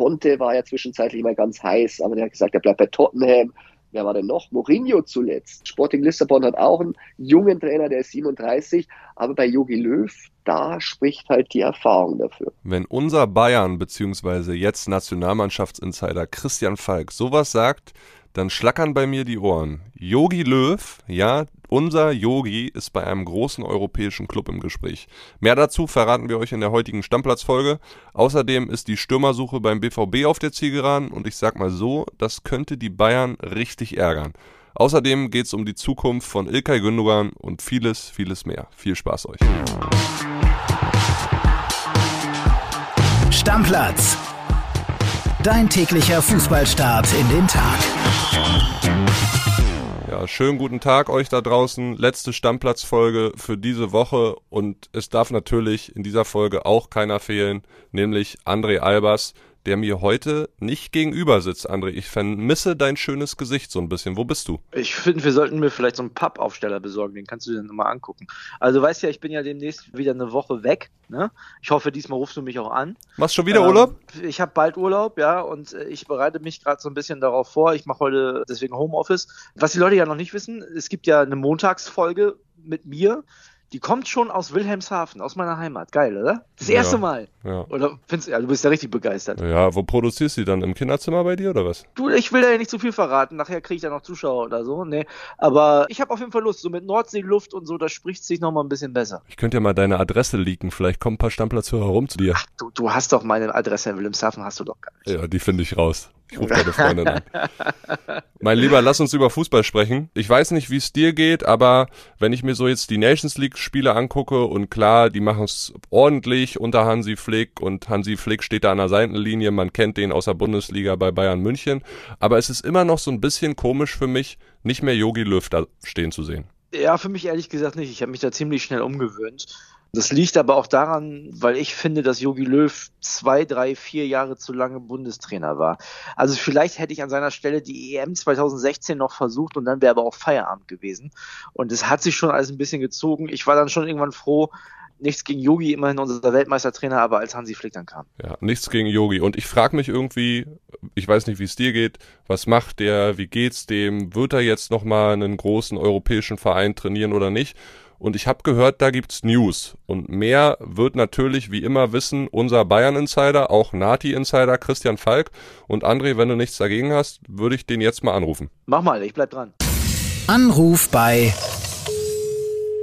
Conte war ja zwischenzeitlich mal ganz heiß, aber der hat gesagt, er bleibt bei Tottenham. Wer war denn noch? Mourinho zuletzt. Sporting Lissabon hat auch einen jungen Trainer, der ist 37. Aber bei Jogi Löw, da spricht halt die Erfahrung dafür. Wenn unser Bayern bzw. jetzt Nationalmannschaftsinsider Christian Falk sowas sagt, dann schlackern bei mir die Ohren. Yogi Löw, ja, unser Yogi ist bei einem großen europäischen Club im Gespräch. Mehr dazu verraten wir euch in der heutigen Stammplatzfolge. Außerdem ist die Stürmersuche beim BVB auf der Zielgeraden und ich sag mal so, das könnte die Bayern richtig ärgern. Außerdem geht es um die Zukunft von Ilkay Gündogan und vieles, vieles mehr. Viel Spaß euch. Stammplatz. Dein täglicher Fußballstart in den Tag. Ja, schönen guten Tag euch da draußen. Letzte Stammplatzfolge für diese Woche und es darf natürlich in dieser Folge auch keiner fehlen, nämlich André Albers, der mir heute nicht gegenüber sitzt, André. Ich vermisse dein schönes Gesicht so ein bisschen. Wo bist du? Ich finde, wir sollten mir vielleicht so einen Pappaufsteller besorgen, den kannst du dir nochmal angucken. Also weißt ja, ich bin ja demnächst wieder eine Woche weg. Ne? Ich hoffe, diesmal rufst du mich auch an. Machst schon wieder ähm, Urlaub? Ich habe bald Urlaub, ja, und äh, ich bereite mich gerade so ein bisschen darauf vor. Ich mache heute deswegen Homeoffice. Was die Leute ja noch nicht wissen, es gibt ja eine Montagsfolge mit mir die kommt schon aus Wilhelmshaven, aus meiner Heimat. Geil, oder? Das erste ja, Mal. Ja. Oder findest ja, du bist ja richtig begeistert. Ja, wo produzierst du die dann? Im Kinderzimmer bei dir oder was? Du, ich will da ja nicht zu viel verraten. Nachher kriege ich da noch Zuschauer oder so. Nee. Aber ich habe auf jeden Fall Lust. So mit Nordseeluft und so, da spricht sich noch mal ein bisschen besser. Ich könnte ja mal deine Adresse leaken. Vielleicht kommen ein paar Stammplatzhörer rum zu dir. Ach, du, du hast doch meine Adresse in Wilhelmshaven, hast du doch gar nicht. Ja, die finde ich raus. Ich rufe deine Freundin an. mein Lieber, lass uns über Fußball sprechen. Ich weiß nicht, wie es dir geht, aber wenn ich mir so jetzt die Nations League Spiele angucke und klar, die machen es ordentlich unter Hansi Flick und Hansi Flick steht da an der Seitenlinie, man kennt den aus der Bundesliga bei Bayern München, aber es ist immer noch so ein bisschen komisch für mich, nicht mehr Yogi da stehen zu sehen. Ja, für mich ehrlich gesagt nicht. Ich habe mich da ziemlich schnell umgewöhnt. Das liegt aber auch daran, weil ich finde, dass Jogi Löw zwei, drei, vier Jahre zu lange Bundestrainer war. Also vielleicht hätte ich an seiner Stelle die EM 2016 noch versucht und dann wäre aber auch Feierabend gewesen. Und es hat sich schon alles ein bisschen gezogen. Ich war dann schon irgendwann froh, nichts gegen Yogi, immerhin unser Weltmeistertrainer, aber als Hansi Flick dann kam. Ja, nichts gegen Yogi. Und ich frage mich irgendwie, ich weiß nicht, wie es dir geht, was macht der, wie geht's dem, wird er jetzt nochmal einen großen europäischen Verein trainieren oder nicht? Und ich habe gehört, da gibt's News. Und mehr wird natürlich wie immer wissen unser Bayern-Insider, auch Nati-Insider Christian Falk. Und André, wenn du nichts dagegen hast, würde ich den jetzt mal anrufen. Mach mal, ich bleib dran. Anruf bei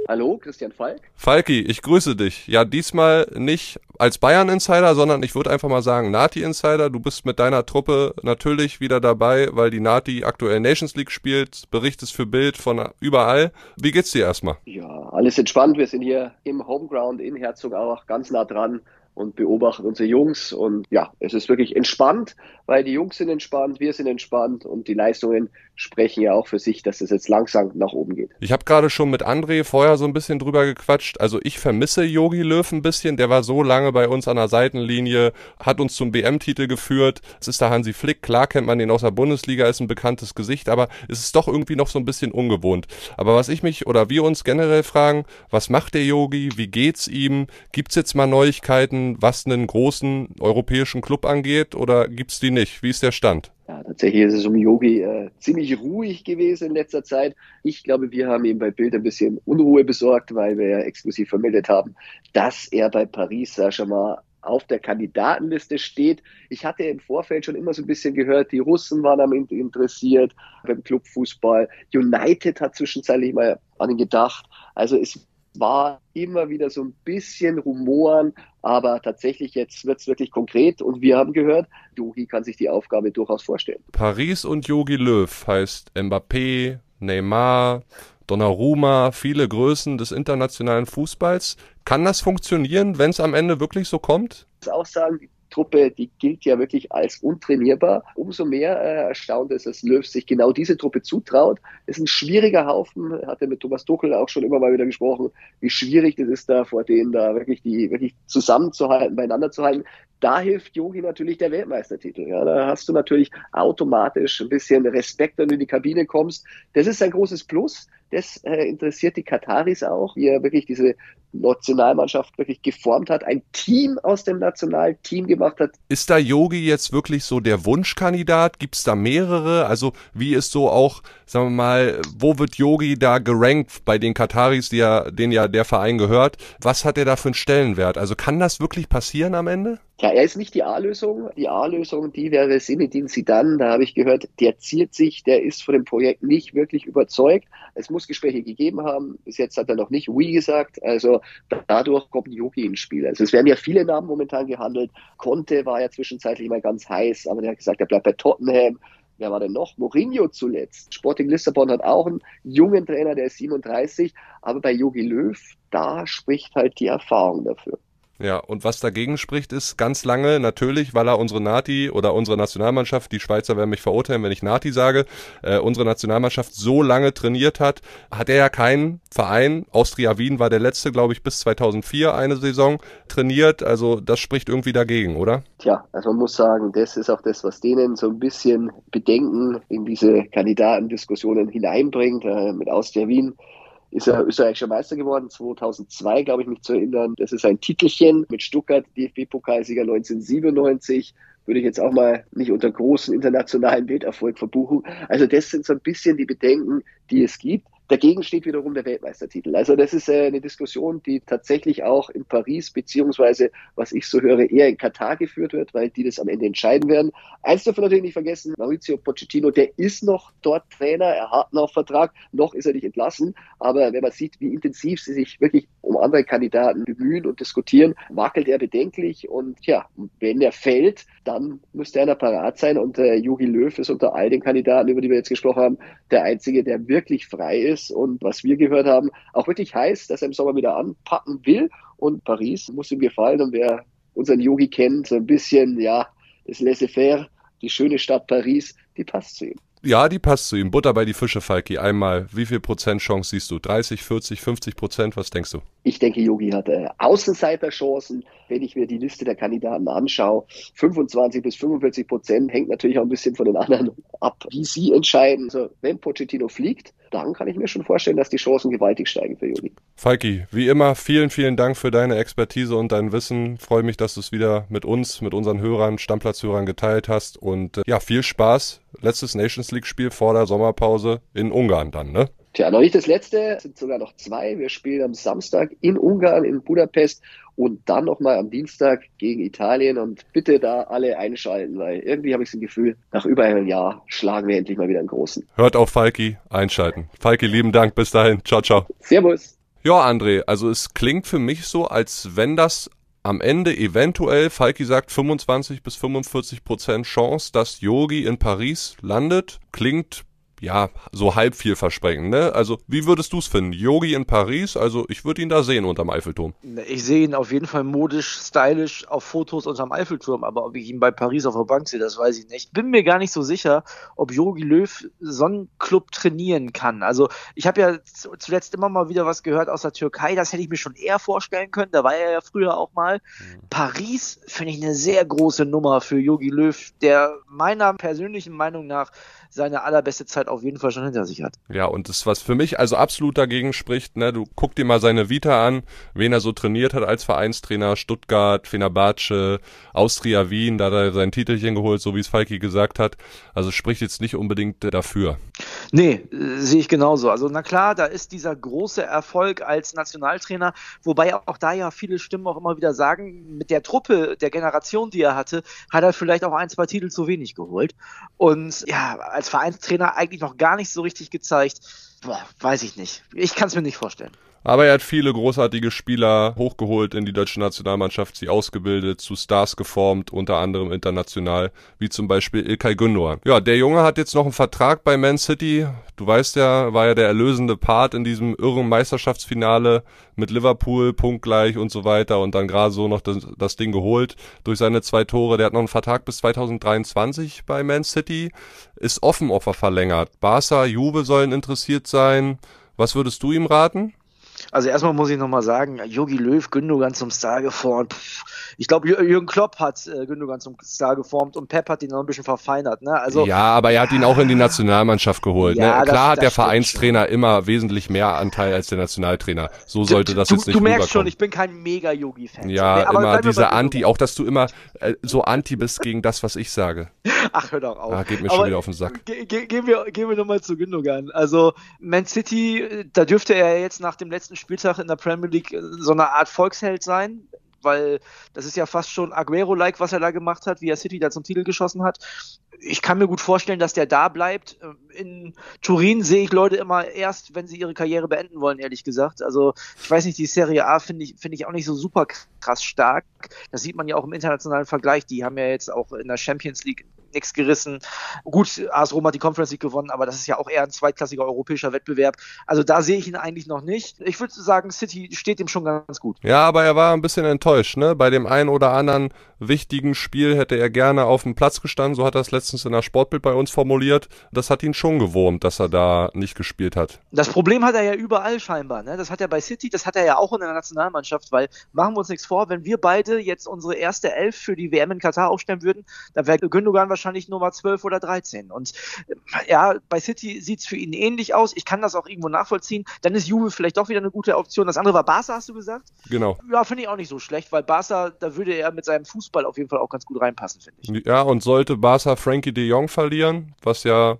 Hallo, Christian Falk. Falki, ich grüße dich. Ja, diesmal nicht als Bayern-Insider, sondern ich würde einfach mal sagen Nati-Insider. Du bist mit deiner Truppe natürlich wieder dabei, weil die Nati aktuell Nations League spielt, berichtest für Bild von überall. Wie geht's dir erstmal? Ja, alles entspannt. Wir sind hier im Homeground in Herzogauach ganz nah dran und beobachten unsere Jungs. Und ja, es ist wirklich entspannt, weil die Jungs sind entspannt, wir sind entspannt und die Leistungen sprechen ja auch für sich, dass es jetzt langsam nach oben geht. Ich habe gerade schon mit André vorher so ein bisschen drüber gequatscht. Also ich vermisse Yogi Löw ein bisschen. Der war so lange bei uns an der Seitenlinie, hat uns zum WM-Titel geführt. Es ist der Hansi Flick. Klar kennt man ihn aus der Bundesliga, ist ein bekanntes Gesicht, aber es ist doch irgendwie noch so ein bisschen ungewohnt. Aber was ich mich oder wir uns generell fragen, was macht der Yogi? Wie geht's ihm? Gibt's jetzt mal Neuigkeiten, was einen großen europäischen Club angeht oder gibt's die nicht? Wie ist der Stand? Ja, tatsächlich ist es um Yogi äh, ziemlich ruhig gewesen in letzter Zeit. Ich glaube, wir haben ihm bei Bild ein bisschen Unruhe besorgt, weil wir ja exklusiv vermeldet haben, dass er bei Paris Saint-Germain auf der Kandidatenliste steht. Ich hatte im Vorfeld schon immer so ein bisschen gehört, die Russen waren am interessiert beim Clubfußball. United hat zwischenzeitlich mal an ihn gedacht. Also es war immer wieder so ein bisschen Rumoren, aber tatsächlich jetzt wird es wirklich konkret und wir haben gehört, Yogi kann sich die Aufgabe durchaus vorstellen. Paris und Yogi Löw heißt Mbappé, Neymar, Donnarumma, viele Größen des internationalen Fußballs. Kann das funktionieren, wenn es am Ende wirklich so kommt? Ich muss auch sagen, Truppe, die gilt ja wirklich als untrainierbar. Umso mehr äh, erstaunt es, dass Löw sich genau diese Truppe zutraut. Ist ein schwieriger Haufen, hatte mit Thomas Tuchel auch schon immer mal wieder gesprochen, wie schwierig das ist, da vor denen da wirklich die wirklich zusammenzuhalten, beieinander zu halten. Da hilft Yogi natürlich der Weltmeistertitel. Ja, da hast du natürlich automatisch ein bisschen Respekt, wenn du in die Kabine kommst. Das ist ein großes Plus. Das äh, interessiert die Kataris auch, wie er wirklich diese Nationalmannschaft wirklich geformt hat, ein Team aus dem Nationalteam gemacht hat. Ist da Yogi jetzt wirklich so der Wunschkandidat? Gibt es da mehrere? Also wie ist so auch, sagen wir mal, wo wird Yogi da gerankt bei den Kataris, die ja, denen ja der Verein gehört? Was hat er da für einen Stellenwert? Also kann das wirklich passieren am Ende? Ja, er ist nicht die A-Lösung. Die A-Lösung, die wäre Sinedin Sidan. Da habe ich gehört, der ziert sich, der ist von dem Projekt nicht wirklich überzeugt. Es muss Gespräche gegeben haben. Bis jetzt hat er noch nicht wie gesagt. Also dadurch kommt Yogi ins Spiel. Also es werden ja viele Namen momentan gehandelt. Conte war ja zwischenzeitlich mal ganz heiß, aber der hat gesagt, er bleibt bei Tottenham. Wer war denn noch? Mourinho zuletzt. Sporting Lissabon hat auch einen jungen Trainer, der ist 37. Aber bei Yogi Löw, da spricht halt die Erfahrung dafür. Ja, und was dagegen spricht, ist ganz lange natürlich, weil er unsere Nati oder unsere Nationalmannschaft, die Schweizer werden mich verurteilen, wenn ich Nati sage, äh, unsere Nationalmannschaft so lange trainiert hat, hat er ja keinen Verein, Austria Wien war der letzte, glaube ich, bis 2004 eine Saison trainiert, also das spricht irgendwie dagegen, oder? Tja, also man muss sagen, das ist auch das, was denen so ein bisschen Bedenken in diese Kandidatendiskussionen hineinbringt, äh, mit Austria Wien ist er österreichischer Meister geworden, 2002, glaube ich, mich zu erinnern. Das ist ein Titelchen mit Stuttgart, DFB-Pokalsieger 1997. Würde ich jetzt auch mal nicht unter großen internationalen Bilderfolg verbuchen. Also das sind so ein bisschen die Bedenken, die es gibt. Dagegen steht wiederum der Weltmeistertitel. Also das ist äh, eine Diskussion, die tatsächlich auch in Paris beziehungsweise, was ich so höre, eher in Katar geführt wird, weil die das am Ende entscheiden werden. Eins dürfen wir natürlich nicht vergessen, Maurizio Pochettino, der ist noch dort Trainer, er hat noch Vertrag, noch ist er nicht entlassen. Aber wenn man sieht, wie intensiv sie sich wirklich um andere Kandidaten bemühen und diskutieren, wackelt er bedenklich. Und ja, wenn er fällt, dann müsste einer parat sein. Und äh, Jogi Löw ist unter all den Kandidaten, über die wir jetzt gesprochen haben, der einzige, der wirklich frei ist ist und was wir gehört haben, auch wirklich heißt, dass er im Sommer wieder anpacken will. Und Paris muss ihm gefallen. Und wer unseren Yogi kennt, so ein bisschen, ja, das Laissez-faire, die schöne Stadt Paris, die passt zu ihm. Ja, die passt zu ihm. Butter bei die Fische, Falki. Einmal, wie viel Prozent Chance siehst du? 30, 40, 50 Prozent? Was denkst du? Ich denke, Yogi hat äh, Außenseiterchancen. Wenn ich mir die Liste der Kandidaten anschaue, 25 bis 45 Prozent hängt natürlich auch ein bisschen von den anderen ab, wie sie entscheiden. Also, wenn Pochettino fliegt, dann kann ich mir schon vorstellen, dass die Chancen gewaltig steigen für Yogi. Falki, wie immer, vielen, vielen Dank für deine Expertise und dein Wissen. Freue mich, dass du es wieder mit uns, mit unseren Hörern, Stammplatzhörern geteilt hast. Und äh, ja, viel Spaß. Letztes Nations League-Spiel vor der Sommerpause in Ungarn dann, ne? Tja, noch nicht das letzte, es sind sogar noch zwei. Wir spielen am Samstag in Ungarn, in Budapest und dann nochmal am Dienstag gegen Italien. Und bitte da alle einschalten, weil irgendwie habe ich das Gefühl, nach über einem Jahr schlagen wir endlich mal wieder einen großen. Hört auf Falki, einschalten. Falki, lieben Dank, bis dahin. Ciao, ciao. Servus. Ja, André, also es klingt für mich so, als wenn das am Ende eventuell, Falki sagt 25 bis 45 Prozent Chance, dass Yogi in Paris landet. Klingt ja, so halb vielversprechend, ne? Also, wie würdest du es finden? Yogi in Paris, also ich würde ihn da sehen unterm Eiffelturm. Ich sehe ihn auf jeden Fall modisch, stylisch auf Fotos unterm Eiffelturm, aber ob ich ihn bei Paris auf der Bank sehe, das weiß ich nicht. Bin mir gar nicht so sicher, ob Yogi Löw so einen Club trainieren kann. Also, ich habe ja zuletzt immer mal wieder was gehört aus der Türkei, das hätte ich mir schon eher vorstellen können, da war er ja früher auch mal. Mhm. Paris finde ich eine sehr große Nummer für Yogi Löw, der meiner persönlichen Meinung nach seine allerbeste Zeit auf jeden Fall schon hinter sich hat. Ja, und das, was für mich also absolut dagegen spricht, ne, du guck dir mal seine Vita an, wen er so trainiert hat als Vereinstrainer, Stuttgart, Fenerbahce, Austria Wien, da hat er sein Titelchen geholt, so wie es Falki gesagt hat. Also spricht jetzt nicht unbedingt dafür. Nee, äh, sehe ich genauso. Also na klar, da ist dieser große Erfolg als Nationaltrainer, wobei auch da ja viele Stimmen auch immer wieder sagen, mit der Truppe, der Generation, die er hatte, hat er vielleicht auch ein, zwei Titel zu wenig geholt. Und ja, als Vereinstrainer eigentlich noch gar nicht so richtig gezeigt. Boah, weiß ich nicht. Ich kann es mir nicht vorstellen. Aber er hat viele großartige Spieler hochgeholt in die deutsche Nationalmannschaft, sie ausgebildet, zu Stars geformt, unter anderem international, wie zum Beispiel Ilkay Gündoğan. Ja, der Junge hat jetzt noch einen Vertrag bei Man City. Du weißt ja, war ja der erlösende Part in diesem irren Meisterschaftsfinale mit Liverpool, punktgleich und so weiter und dann gerade so noch das, das Ding geholt durch seine zwei Tore. Der hat noch einen Vertrag bis 2023 bei Man City, ist offen, ob er verlängert. Barca, Juve sollen interessiert sein. Was würdest du ihm raten? Also erstmal muss ich nochmal sagen, Yogi Löw, Gündogan zum Star geformt. Ich glaube, Jürgen Klopp hat äh, Gündogan zum Star geformt und Pep hat ihn noch ein bisschen verfeinert. Ne? Also, ja, aber er hat ihn auch in die Nationalmannschaft geholt. Ja, ne? Klar das, hat der Vereinstrainer schon. immer wesentlich mehr Anteil als der Nationaltrainer. So sollte das du, jetzt nicht Du merkst schon, ich bin kein Mega-Yogi-Fan. Ja, nee, immer dieser Anti, auch dass du immer äh, so Anti bist gegen das, was ich sage. Ach, hör doch auf. Ah, geht mir aber schon wieder auf den Sack. Ge ge gehen wir, gehen wir nochmal zu Gündogan. Also Man City, da dürfte er jetzt nach dem letzten Spieltag in der Premier League äh, so eine Art Volksheld sein weil das ist ja fast schon Aguero-like, was er da gemacht hat, wie er City da zum Titel geschossen hat. Ich kann mir gut vorstellen, dass der da bleibt. In Turin sehe ich Leute immer erst, wenn sie ihre Karriere beenden wollen, ehrlich gesagt. Also ich weiß nicht, die Serie A finde ich, finde ich auch nicht so super krass stark. Das sieht man ja auch im internationalen Vergleich. Die haben ja jetzt auch in der Champions League nichts gerissen. Gut, AS Rom hat die Conference League gewonnen, aber das ist ja auch eher ein zweitklassiger europäischer Wettbewerb. Also da sehe ich ihn eigentlich noch nicht. Ich würde sagen, City steht ihm schon ganz gut. Ja, aber er war ein bisschen enttäuscht, ne? Bei dem einen oder anderen wichtigen Spiel hätte er gerne auf dem Platz gestanden. So hat er es letztens in der Sportbild bei uns formuliert. Das hat ihn schon gewurmt, dass er da nicht gespielt hat. Das Problem hat er ja überall scheinbar. Ne? Das hat er bei City, das hat er ja auch in der Nationalmannschaft, weil machen wir uns nichts vor, wenn wir beide jetzt unsere erste Elf für die WM in Katar aufstellen würden, dann wäre Gündogan wahrscheinlich Nummer 12 oder 13. Und ja, bei City sieht es für ihn ähnlich aus. Ich kann das auch irgendwo nachvollziehen. Dann ist Juve vielleicht doch wieder eine gute Option. Das andere war Barca, hast du gesagt? Genau. Ja, finde ich auch nicht so schlecht, weil Barca, da würde er mit seinem Fuß Fußball auf jeden Fall auch ganz gut reinpassen, finde ich. Ja, und sollte Barca Frankie de Jong verlieren, was ja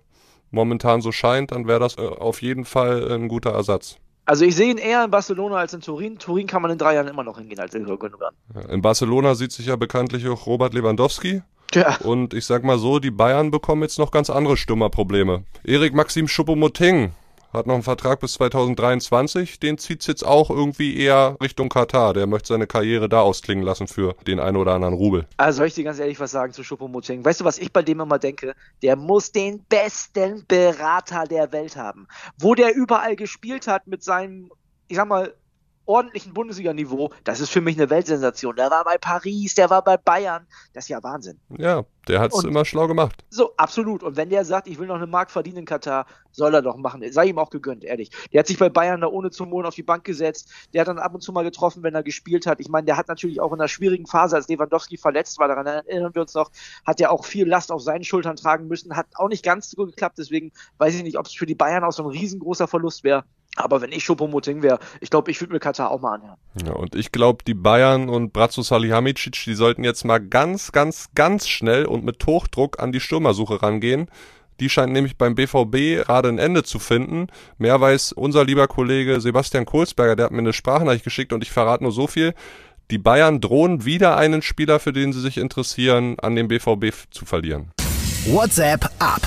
momentan so scheint, dann wäre das äh, auf jeden Fall ein guter Ersatz. Also ich sehe ihn eher in Barcelona als in Turin. Turin kann man in drei Jahren immer noch hingehen als in Gündogan. In Barcelona sieht sich ja bekanntlich auch Robert Lewandowski. Ja. Und ich sag mal so, die Bayern bekommen jetzt noch ganz andere Stürmerprobleme. Erik Maxim Choupo-Moting hat noch einen Vertrag bis 2023. Den zieht's jetzt auch irgendwie eher Richtung Katar. Der möchte seine Karriere da ausklingen lassen für den einen oder anderen Rubel. Also soll ich dir ganz ehrlich was sagen zu Schuppomoting? Weißt du, was ich bei dem immer denke? Der muss den besten Berater der Welt haben. Wo der überall gespielt hat mit seinem, ich sag mal, ordentlichen Bundesliga-Niveau, das ist für mich eine Weltsensation. Der war bei Paris, der war bei Bayern. Das ist ja Wahnsinn. Ja, der hat es immer schlau gemacht. So, absolut. Und wenn der sagt, ich will noch eine Mark verdienen in Katar, soll er doch machen. Sei ihm auch gegönnt, ehrlich. Der hat sich bei Bayern da ohne zu mohlen auf die Bank gesetzt. Der hat dann ab und zu mal getroffen, wenn er gespielt hat. Ich meine, der hat natürlich auch in einer schwierigen Phase, als Lewandowski verletzt war, daran erinnern wir uns noch, hat er auch viel Last auf seinen Schultern tragen müssen. Hat auch nicht ganz so gut geklappt. Deswegen weiß ich nicht, ob es für die Bayern auch so ein riesengroßer Verlust wäre. Aber wenn ich Schopomoting wäre, ich glaube, ich würde mir Katar auch mal anhören. Ja, und ich glaube, die Bayern und Bratzo Salihamidzic, die sollten jetzt mal ganz, ganz, ganz schnell und mit Hochdruck an die Stürmersuche rangehen. Die scheint nämlich beim BVB gerade ein Ende zu finden. Mehr weiß unser lieber Kollege Sebastian Kohlsberger, der hat mir eine Sprachnachricht geschickt und ich verrate nur so viel. Die Bayern drohen wieder einen Spieler, für den sie sich interessieren, an den BVB zu verlieren. WhatsApp ab.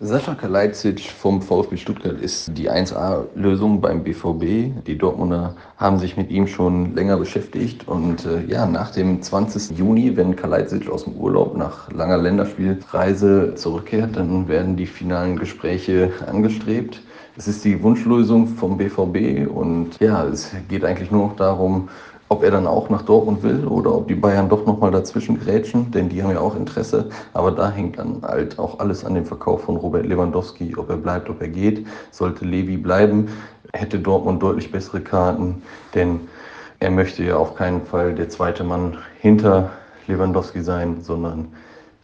Sascha Kalajdzic vom VfB Stuttgart ist die 1A-Lösung beim BVB. Die Dortmunder haben sich mit ihm schon länger beschäftigt und äh, ja, nach dem 20. Juni, wenn Kalajdzic aus dem Urlaub nach langer Länderspielreise zurückkehrt, dann werden die finalen Gespräche angestrebt. Es ist die Wunschlösung vom BVB und ja, es geht eigentlich nur noch darum, ob er dann auch nach Dortmund will oder ob die Bayern doch nochmal dazwischen grätschen, denn die haben ja auch Interesse. Aber da hängt dann halt auch alles an dem Verkauf von Robert Lewandowski, ob er bleibt, ob er geht. Sollte Levi bleiben, hätte Dortmund deutlich bessere Karten, denn er möchte ja auf keinen Fall der zweite Mann hinter Lewandowski sein, sondern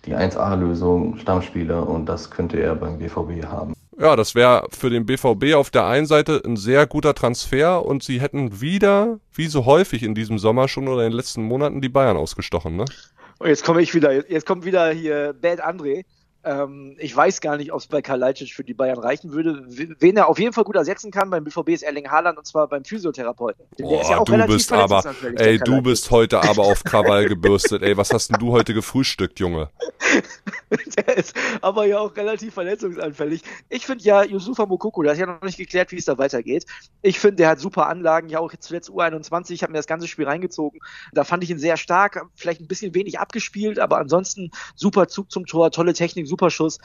die 1A-Lösung, Stammspieler und das könnte er beim BVB haben. Ja, das wäre für den BVB auf der einen Seite ein sehr guter Transfer und sie hätten wieder, wie so häufig in diesem Sommer schon oder in den letzten Monaten, die Bayern ausgestochen, ne? Und jetzt komme ich wieder, jetzt kommt wieder hier Bad André. Ähm, ich weiß gar nicht, ob es bei Kalajdzic für die Bayern reichen würde. Wen er auf jeden Fall gut ersetzen kann beim BVB ist Erling Haaland und zwar beim Physiotherapeuten. Boah, der ist ja du bist aber, ey, du bist heute aber auf Krawall gebürstet. ey, was hast denn du heute gefrühstückt, Junge? der ist aber ja auch relativ verletzungsanfällig. Ich finde ja, Yusufa Mokoko, das ist ja noch nicht geklärt, wie es da weitergeht. Ich finde, der hat super Anlagen, ja auch zuletzt U21, ich habe mir das ganze Spiel reingezogen. Da fand ich ihn sehr stark, vielleicht ein bisschen wenig abgespielt, aber ansonsten super Zug zum Tor, tolle Technik, super Schuss.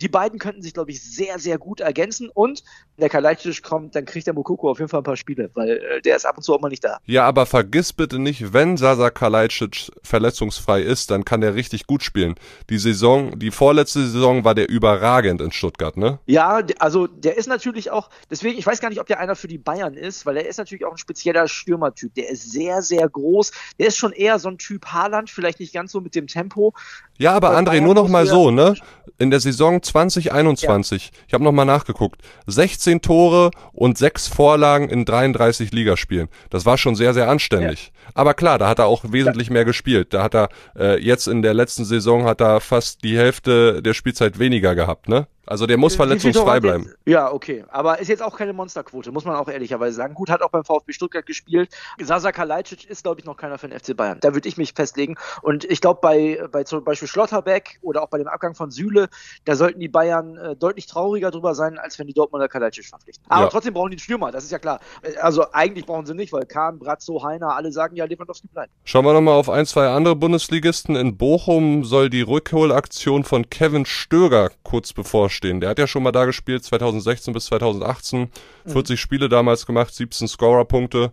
Die beiden könnten sich, glaube ich, sehr, sehr gut ergänzen und wenn der Kalajdzic kommt, dann kriegt der Mokoko auf jeden Fall ein paar Spiele, weil äh, der ist ab und zu auch mal nicht da. Ja, aber vergiss bitte nicht, wenn Sasa Kalajdzic verletzungsfrei ist, dann kann der richtig gut spielen. Die Saison die vorletzte Saison war der überragend in Stuttgart, ne? Ja, also der ist natürlich auch, deswegen, ich weiß gar nicht, ob der einer für die Bayern ist, weil er ist natürlich auch ein spezieller Stürmertyp. Der ist sehr, sehr groß. Der ist schon eher so ein Typ Haaland, vielleicht nicht ganz so mit dem Tempo. Ja, aber André, nur noch mal so, ne? In der Saison 2021, ja. ich habe noch mal nachgeguckt, 16 Tore und 6 Vorlagen in 33 Ligaspielen. Das war schon sehr, sehr anständig. Ja. Aber klar, da hat er auch wesentlich mehr gespielt. Da hat er äh, jetzt in der letzten Saison hat er fast die Hälfte der Spielzeit weniger gehabt, ne? Also der muss verletzungsfrei bleiben. Ja, okay. Aber ist jetzt auch keine Monsterquote, muss man auch ehrlicherweise sagen. Gut, hat auch beim VfB Stuttgart gespielt. Sasa Kalajdzic ist, glaube ich, noch keiner für den FC Bayern. Da würde ich mich festlegen. Und ich glaube, bei, bei zum Beispiel Schlotterbeck oder auch bei dem Abgang von Süle, da sollten die Bayern äh, deutlich trauriger drüber sein, als wenn die Dortmunder Kalajdzic verpflichten. Aber ja. trotzdem brauchen die einen Stürmer, das ist ja klar. Also eigentlich brauchen sie nicht, weil Kahn, Brazzo, Heiner, alle sagen ja, Lewandowski bleibt. Schauen wir nochmal auf ein, zwei andere Bundesligisten. In Bochum soll die Rückholaktion von Kevin Stöger kurz bevorstehen. Der hat ja schon mal da gespielt, 2016 bis 2018. 40 mhm. Spiele damals gemacht, 17 Scorerpunkte.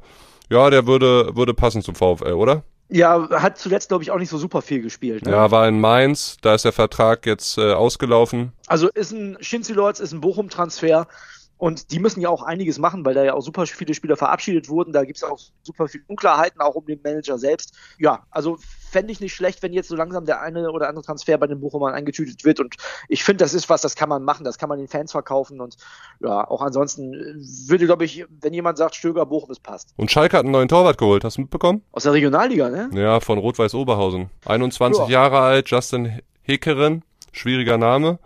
Ja, der würde, würde passen zum VfL, oder? Ja, hat zuletzt, glaube ich, auch nicht so super viel gespielt. Ne? Ja, war in Mainz, da ist der Vertrag jetzt äh, ausgelaufen. Also ist ein Schinzilords, ist ein Bochum-Transfer. Und die müssen ja auch einiges machen, weil da ja auch super viele Spieler verabschiedet wurden. Da gibt es auch super viele Unklarheiten, auch um den Manager selbst. Ja, also fände ich nicht schlecht, wenn jetzt so langsam der eine oder andere Transfer bei den Bochumern eingetütet wird. Und ich finde, das ist was, das kann man machen, das kann man den Fans verkaufen. Und ja, auch ansonsten würde, glaube ich, wenn jemand sagt, Stöger, Bochum, es passt. Und Schalke hat einen neuen Torwart geholt, hast du mitbekommen? Aus der Regionalliga, ne? Ja, von Rot-Weiß Oberhausen. 21 ja. Jahre alt, Justin Hekeren, schwieriger Name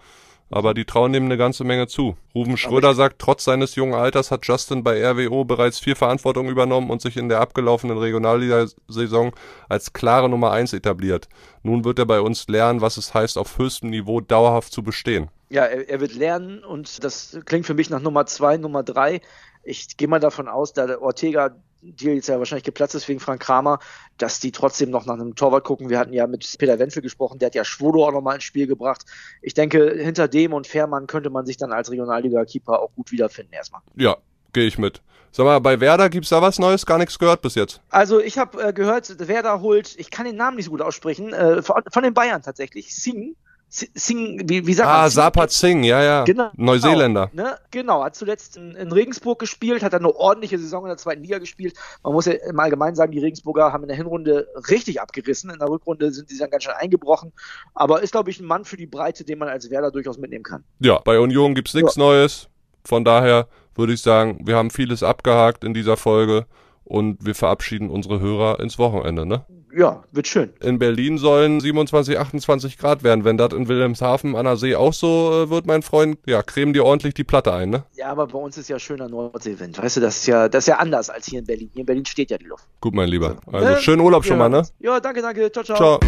aber die trauen ihm eine ganze Menge zu. Ruben Schröder sagt, trotz seines jungen Alters hat Justin bei RWO bereits viel Verantwortung übernommen und sich in der abgelaufenen Regionalliga-Saison als klare Nummer eins etabliert. Nun wird er bei uns lernen, was es heißt, auf höchstem Niveau dauerhaft zu bestehen. Ja, er, er wird lernen und das klingt für mich nach Nummer zwei, Nummer drei. Ich gehe mal davon aus, da Ortega Deal jetzt ja wahrscheinlich geplatzt ist wegen Frank Kramer, dass die trotzdem noch nach einem Torwart gucken. Wir hatten ja mit Peter Wenzel gesprochen, der hat ja Schwodo auch nochmal ins Spiel gebracht. Ich denke, hinter dem und Fährmann könnte man sich dann als Regionalliga-Keeper auch gut wiederfinden erstmal. Ja, gehe ich mit. Sag mal, bei Werder gibt es da was Neues? Gar nichts gehört bis jetzt. Also ich habe äh, gehört, Werder holt, ich kann den Namen nicht so gut aussprechen, äh, von, von, den Bayern tatsächlich, Singh Singh, wie, wie sagt ah, man? Ah, Sapat Singh, ja, ja. Genau, Neuseeländer. Genau, ne? genau, hat zuletzt in, in, Regensburg gespielt, hat dann eine ordentliche Saison in der zweiten Liga gespielt. Man muss ja im Allgemeinen sagen, die Regensburger haben in der Hinrunde richtig abgerissen. In der Rückrunde sind sie dann ganz schön eingebrochen. Aber ist, glaube ich, ein Mann für die Breite, den man als Werder durchaus mitnehmen kann. Ja, bei Union gibt's nichts ja. Neues. Von daher würde ich sagen, wir haben vieles abgehakt in dieser Folge und wir verabschieden unsere Hörer ins Wochenende, ne? Ja, wird schön. In Berlin sollen 27, 28 Grad werden. Wenn das in Wilhelmshaven an der See auch so äh, wird, mein Freund, ja, cremen dir ordentlich die Platte ein, ne? Ja, aber bei uns ist ja schöner Nordseewind. Weißt du, das ist ja, das ist ja anders als hier in Berlin. Hier in Berlin steht ja die Luft. Gut, mein Lieber. Also äh, schönen Urlaub schon mal, ne? Ja, danke, danke. Ciao, ciao. Ciao.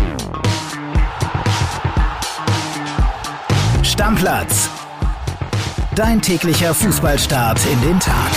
Stammplatz. Dein täglicher Fußballstart in den Tag.